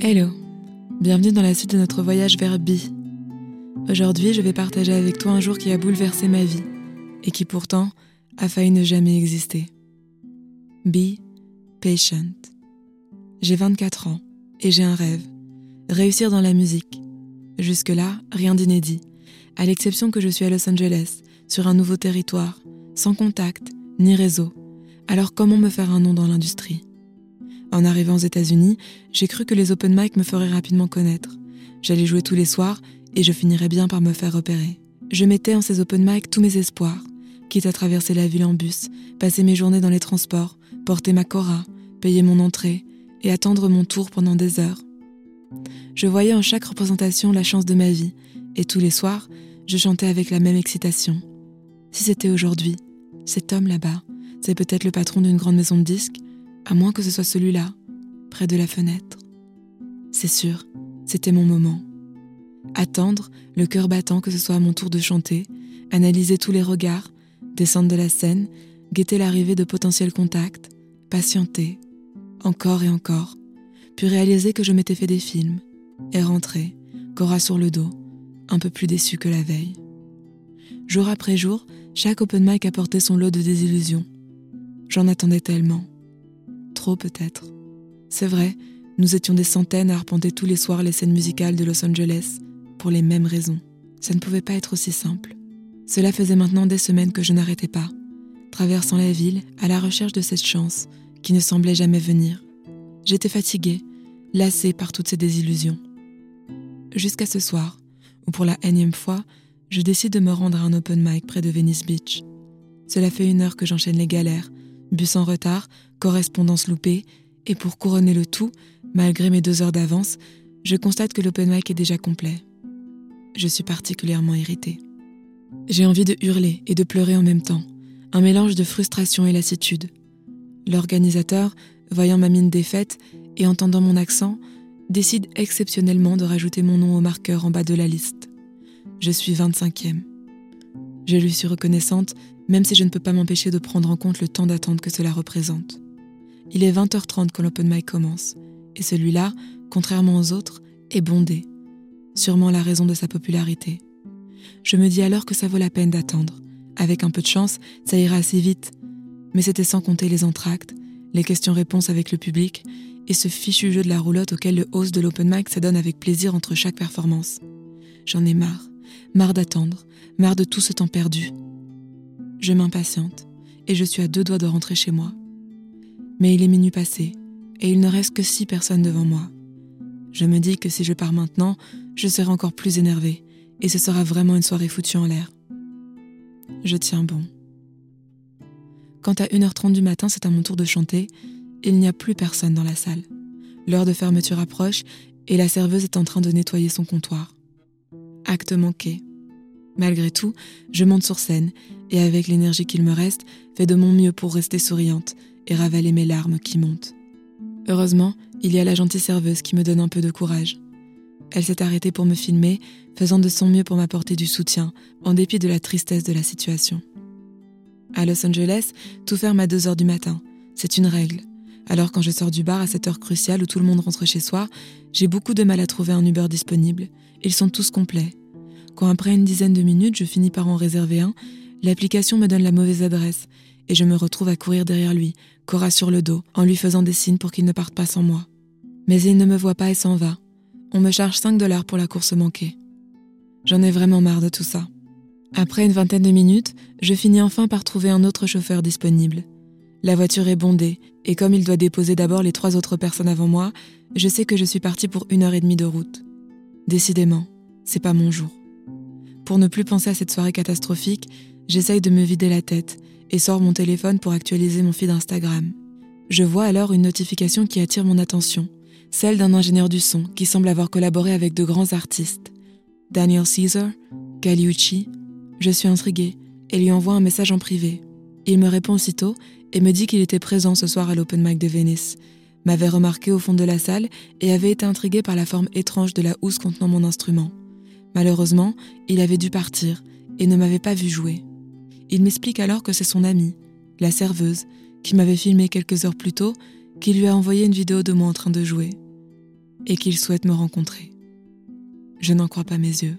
Hello, bienvenue dans la suite de notre voyage vers B. Aujourd'hui, je vais partager avec toi un jour qui a bouleversé ma vie et qui pourtant a failli ne jamais exister. Be patient. J'ai 24 ans et j'ai un rêve, réussir dans la musique. Jusque-là, rien d'inédit, à l'exception que je suis à Los Angeles, sur un nouveau territoire, sans contact ni réseau. Alors comment me faire un nom dans l'industrie? En arrivant aux États-Unis, j'ai cru que les open mic me feraient rapidement connaître. J'allais jouer tous les soirs et je finirais bien par me faire repérer. Je mettais en ces open mic tous mes espoirs, quitte à traverser la ville en bus, passer mes journées dans les transports, porter ma cora, payer mon entrée et attendre mon tour pendant des heures. Je voyais en chaque représentation la chance de ma vie et tous les soirs, je chantais avec la même excitation. Si c'était aujourd'hui, cet homme là-bas, c'est peut-être le patron d'une grande maison de disques à moins que ce soit celui-là, près de la fenêtre. C'est sûr, c'était mon moment. Attendre, le cœur battant que ce soit à mon tour de chanter, analyser tous les regards, descendre de la scène, guetter l'arrivée de potentiels contacts, patienter, encore et encore, puis réaliser que je m'étais fait des films, et rentrer, Cora sur le dos, un peu plus déçu que la veille. Jour après jour, chaque open mic apportait son lot de désillusions. J'en attendais tellement trop peut-être. C'est vrai, nous étions des centaines à arpenter tous les soirs les scènes musicales de Los Angeles, pour les mêmes raisons. Ça ne pouvait pas être aussi simple. Cela faisait maintenant des semaines que je n'arrêtais pas, traversant la ville à la recherche de cette chance qui ne semblait jamais venir. J'étais fatiguée, lassée par toutes ces désillusions. Jusqu'à ce soir, où pour la énième fois, je décide de me rendre à un open mic près de Venice Beach. Cela fait une heure que j'enchaîne les galères, bus en retard, correspondance loupée, et pour couronner le tout, malgré mes deux heures d'avance, je constate que l'open mic est déjà complet. Je suis particulièrement irritée. J'ai envie de hurler et de pleurer en même temps, un mélange de frustration et lassitude. L'organisateur, voyant ma mine défaite et entendant mon accent, décide exceptionnellement de rajouter mon nom au marqueur en bas de la liste. Je suis 25e. Je lui suis reconnaissante même si je ne peux pas m'empêcher de prendre en compte le temps d'attente que cela représente. Il est 20h30 quand l'open mic commence, et celui-là, contrairement aux autres, est bondé. Sûrement la raison de sa popularité. Je me dis alors que ça vaut la peine d'attendre. Avec un peu de chance, ça ira assez vite. Mais c'était sans compter les entractes, les questions-réponses avec le public et ce fichu jeu de la roulotte auquel le host de l'open mic s'adonne avec plaisir entre chaque performance. J'en ai marre, marre d'attendre, marre de tout ce temps perdu. Je m'impatiente et je suis à deux doigts de rentrer chez moi. Mais il est minuit passé et il ne reste que six personnes devant moi. Je me dis que si je pars maintenant, je serai encore plus énervée et ce sera vraiment une soirée foutue en l'air. Je tiens bon. Quand à 1h30 du matin c'est à mon tour de chanter, il n'y a plus personne dans la salle. L'heure de fermeture approche et la serveuse est en train de nettoyer son comptoir. Acte manqué. Malgré tout, je monte sur scène et avec l'énergie qu'il me reste, fais de mon mieux pour rester souriante et ravaler mes larmes qui montent. Heureusement, il y a la gentille serveuse qui me donne un peu de courage. Elle s'est arrêtée pour me filmer, faisant de son mieux pour m'apporter du soutien, en dépit de la tristesse de la situation. À Los Angeles, tout ferme à 2 heures du matin. C'est une règle. Alors quand je sors du bar à cette heure cruciale où tout le monde rentre chez soi, j'ai beaucoup de mal à trouver un Uber disponible. Ils sont tous complets. Quand après une dizaine de minutes, je finis par en réserver un, l'application me donne la mauvaise adresse et je me retrouve à courir derrière lui, Cora sur le dos, en lui faisant des signes pour qu'il ne parte pas sans moi. Mais il ne me voit pas et s'en va. On me charge 5 dollars pour la course manquée. J'en ai vraiment marre de tout ça. Après une vingtaine de minutes, je finis enfin par trouver un autre chauffeur disponible. La voiture est bondée, et comme il doit déposer d'abord les trois autres personnes avant moi, je sais que je suis partie pour une heure et demie de route. Décidément, c'est pas mon jour. Pour ne plus penser à cette soirée catastrophique, j'essaye de me vider la tête et sors mon téléphone pour actualiser mon feed Instagram. Je vois alors une notification qui attire mon attention, celle d'un ingénieur du son qui semble avoir collaboré avec de grands artistes. Daniel Caesar, Galiucci. Je suis intriguée et lui envoie un message en privé. Il me répond aussitôt et me dit qu'il était présent ce soir à l'Open Mic de Venice, m'avait remarqué au fond de la salle et avait été intrigué par la forme étrange de la housse contenant mon instrument. Malheureusement, il avait dû partir et ne m'avait pas vu jouer. Il m'explique alors que c'est son amie, la serveuse, qui m'avait filmé quelques heures plus tôt, qui lui a envoyé une vidéo de moi en train de jouer. et qu'il souhaite me rencontrer. Je n'en crois pas mes yeux.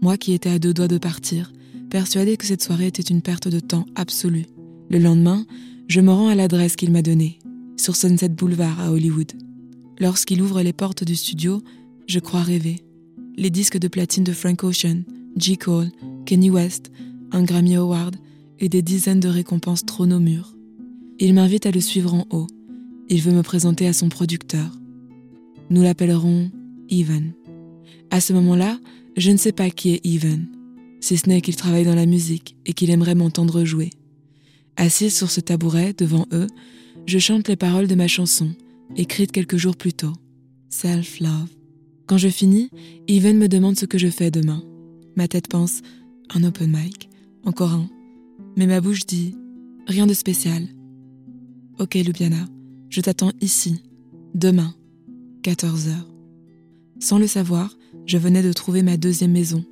Moi qui étais à deux doigts de partir, persuadée que cette soirée était une perte de temps absolue. Le lendemain, je me rends à l'adresse qu'il m'a donnée, sur Sunset Boulevard à Hollywood. Lorsqu'il ouvre les portes du studio, je crois rêver. Les disques de platine de Frank Ocean, G. Cole, Kenny West, un Grammy Award et des dizaines de récompenses trônent au mur. Il m'invite à le suivre en haut. Il veut me présenter à son producteur. Nous l'appellerons Even. À ce moment-là, je ne sais pas qui est Even, si ce n'est qu'il travaille dans la musique et qu'il aimerait m'entendre jouer. Assise sur ce tabouret devant eux, je chante les paroles de ma chanson, écrite quelques jours plus tôt, Self Love. Quand je finis, Even me demande ce que je fais demain. Ma tête pense, un open mic, encore un. Mais ma bouche dit, rien de spécial. Ok, Lubiana, je t'attends ici, demain, 14h. Sans le savoir, je venais de trouver ma deuxième maison.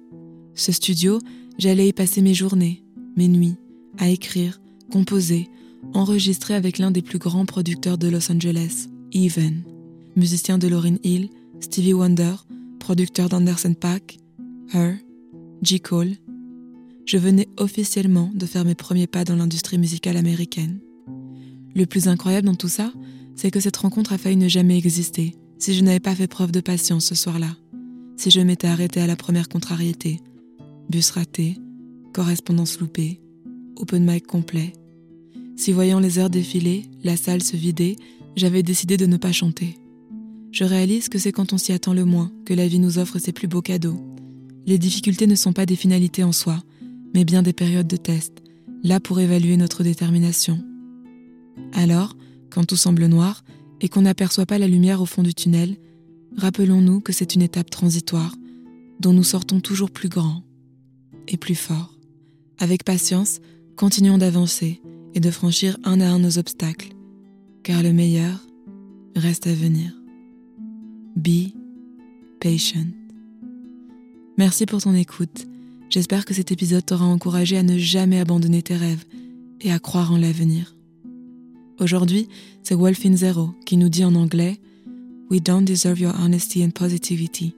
Ce studio, j'allais y passer mes journées, mes nuits, à écrire, composer, enregistrer avec l'un des plus grands producteurs de Los Angeles, Even, musicien de Lauryn Hill, Stevie Wonder, producteur d'Anderson Paak, Her, J. Cole. Je venais officiellement de faire mes premiers pas dans l'industrie musicale américaine. Le plus incroyable dans tout ça, c'est que cette rencontre a failli ne jamais exister si je n'avais pas fait preuve de patience ce soir-là, si je m'étais arrêtée à la première contrariété, bus raté, correspondance loupée, open mic complet. Si voyant les heures défiler, la salle se vider, j'avais décidé de ne pas chanter. Je réalise que c'est quand on s'y attend le moins que la vie nous offre ses plus beaux cadeaux. Les difficultés ne sont pas des finalités en soi, mais bien des périodes de test, là pour évaluer notre détermination. Alors, quand tout semble noir et qu'on n'aperçoit pas la lumière au fond du tunnel, rappelons-nous que c'est une étape transitoire dont nous sortons toujours plus grands et plus forts. Avec patience, continuons d'avancer et de franchir un à un nos obstacles, car le meilleur reste à venir. Be patient. Merci pour ton écoute. J'espère que cet épisode t'aura encouragé à ne jamais abandonner tes rêves et à croire en l'avenir. Aujourd'hui, c'est Wolfin Zero qui nous dit en anglais We don't deserve your honesty and positivity.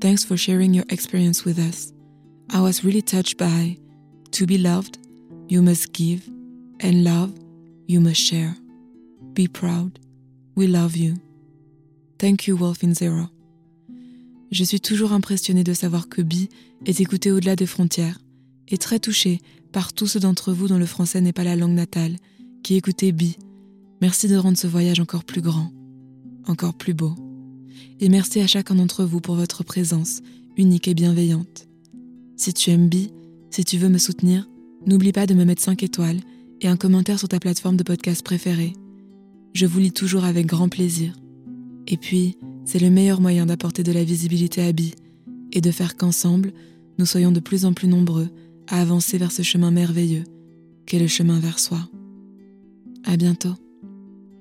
Thanks for sharing your experience with us. I was really touched by To be loved, you must give, and love, you must share. Be proud. We love you. Thank you, Wolfin Zero. Je suis toujours impressionnée de savoir que Bi est écouté au-delà des frontières et très touchée par tous ceux d'entre vous dont le français n'est pas la langue natale, qui écoutez Bi. Merci de rendre ce voyage encore plus grand, encore plus beau. Et merci à chacun d'entre vous pour votre présence unique et bienveillante. Si tu aimes Bi, si tu veux me soutenir, n'oublie pas de me mettre 5 étoiles et un commentaire sur ta plateforme de podcast préférée. Je vous lis toujours avec grand plaisir. Et puis, c'est le meilleur moyen d'apporter de la visibilité à Bi et de faire qu'ensemble, nous soyons de plus en plus nombreux à avancer vers ce chemin merveilleux qu'est le chemin vers soi. À bientôt.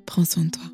Prends soin de toi.